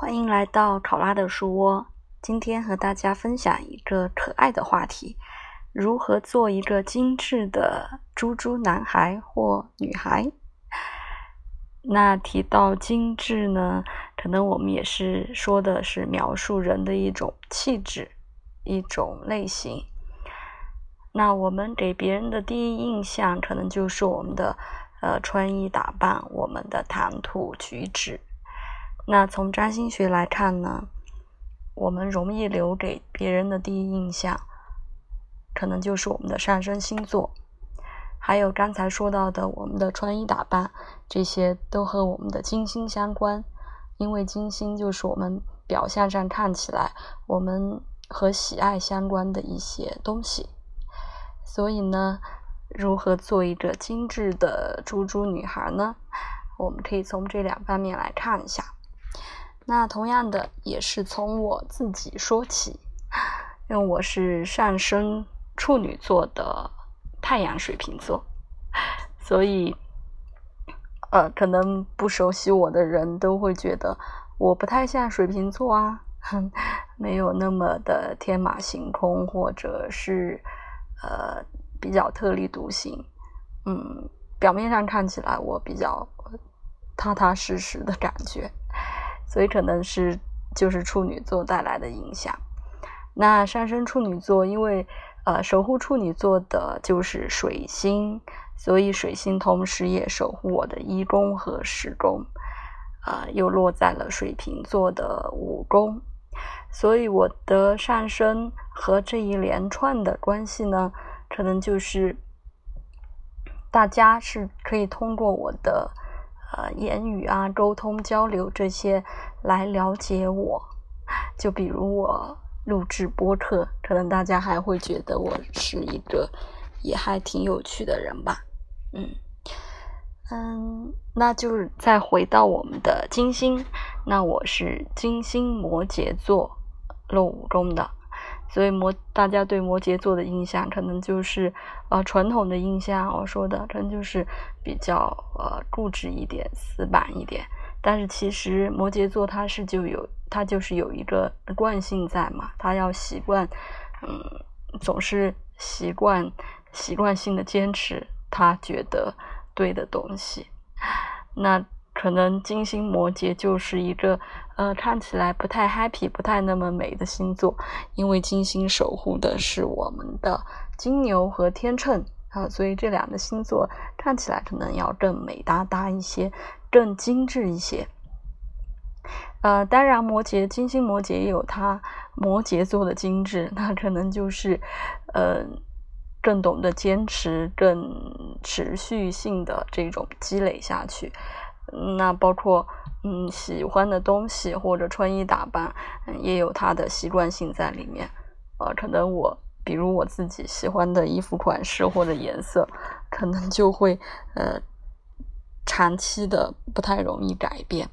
欢迎来到考拉的书窝。今天和大家分享一个可爱的话题：如何做一个精致的猪猪男孩或女孩？那提到精致呢，可能我们也是说的是描述人的一种气质、一种类型。那我们给别人的第一印象，可能就是我们的呃穿衣打扮、我们的谈吐举止。那从占星学来看呢，我们容易留给别人的第一印象，可能就是我们的上升星座，还有刚才说到的我们的穿衣打扮，这些都和我们的金星相关。因为金星就是我们表象上看起来我们和喜爱相关的一些东西。所以呢，如何做一个精致的猪猪女孩呢？我们可以从这两方面来看一下。那同样的也是从我自己说起，因为我是上升处女座的太阳水瓶座，所以呃，可能不熟悉我的人都会觉得我不太像水瓶座啊，没有那么的天马行空，或者是呃比较特立独行。嗯，表面上看起来我比较踏踏实实的感觉。所以可能是就是处女座带来的影响。那上升处女座，因为呃守护处女座的就是水星，所以水星同时也守护我的一宫和十宫，呃又落在了水瓶座的五宫，所以我的上升和这一连串的关系呢，可能就是大家是可以通过我的。呃，言语啊，沟通交流这些来了解我，就比如我录制播客，可能大家还会觉得我是一个也还挺有趣的人吧。嗯嗯，那就是再回到我们的金星，那我是金星摩羯座落五宫的。所以摩，大家对摩羯座的印象可能就是，呃，传统的印象，我说的可能就是比较呃固执一点、死板一点。但是其实摩羯座它是就有，它就是有一个惯性在嘛，他要习惯，嗯，总是习惯习惯性的坚持他觉得对的东西。那。可能金星摩羯就是一个呃看起来不太 happy、不太那么美的星座，因为金星守护的是我们的金牛和天秤啊，所以这两个星座看起来可能要更美哒哒一些，更精致一些。呃，当然摩羯金星摩羯也有它摩羯座的精致，那可能就是呃更懂得坚持、更持续性的这种积累下去。那包括嗯喜欢的东西或者穿衣打扮，嗯也有他的习惯性在里面。呃，可能我比如我自己喜欢的衣服款式或者颜色，可能就会呃长期的不太容易改变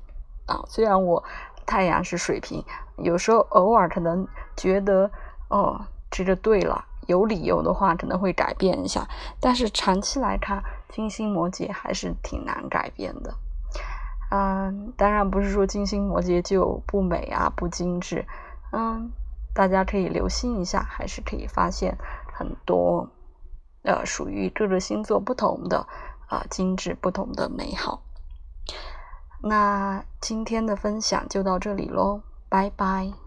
啊。虽然我太阳是水瓶，有时候偶尔可能觉得哦这个对了，有理由的话可能会改变一下，但是长期来看，金星摩羯还是挺难改变的。嗯，当然不是说金星摩羯就不美啊，不精致。嗯，大家可以留心一下，还是可以发现很多呃属于各个星座不同的啊精致、不同的美好。那今天的分享就到这里喽，拜拜。